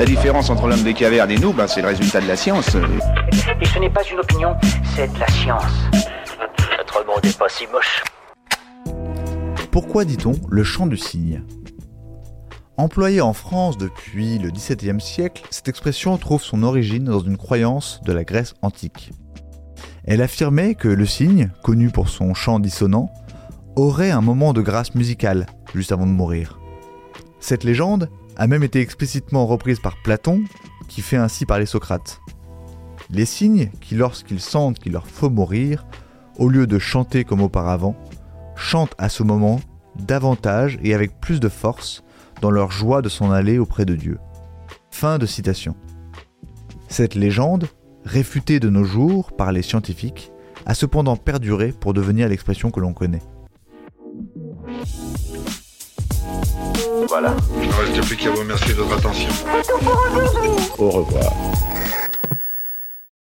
La différence entre l'homme des cavernes et nous, ben, c'est le résultat de la science. Et ce n'est pas une opinion, c'est de la science. Notre monde n'est pas si moche. Pourquoi dit-on le chant du cygne? Employée en France depuis le XVIIe siècle, cette expression trouve son origine dans une croyance de la Grèce antique. Elle affirmait que le cygne, connu pour son chant dissonant, aurait un moment de grâce musicale juste avant de mourir. Cette légende a même été explicitement reprise par Platon, qui fait ainsi parler Socrate. Les cygnes, qui lorsqu'ils sentent qu'il leur faut mourir, au lieu de chanter comme auparavant, chantent à ce moment davantage et avec plus de force dans leur joie de s'en aller auprès de Dieu. Fin de citation. Cette légende, réfutée de nos jours par les scientifiques, a cependant perduré pour devenir l'expression que l'on connaît. Voilà. Il ne reste plus qu'à vous remercier de votre attention. Au revoir.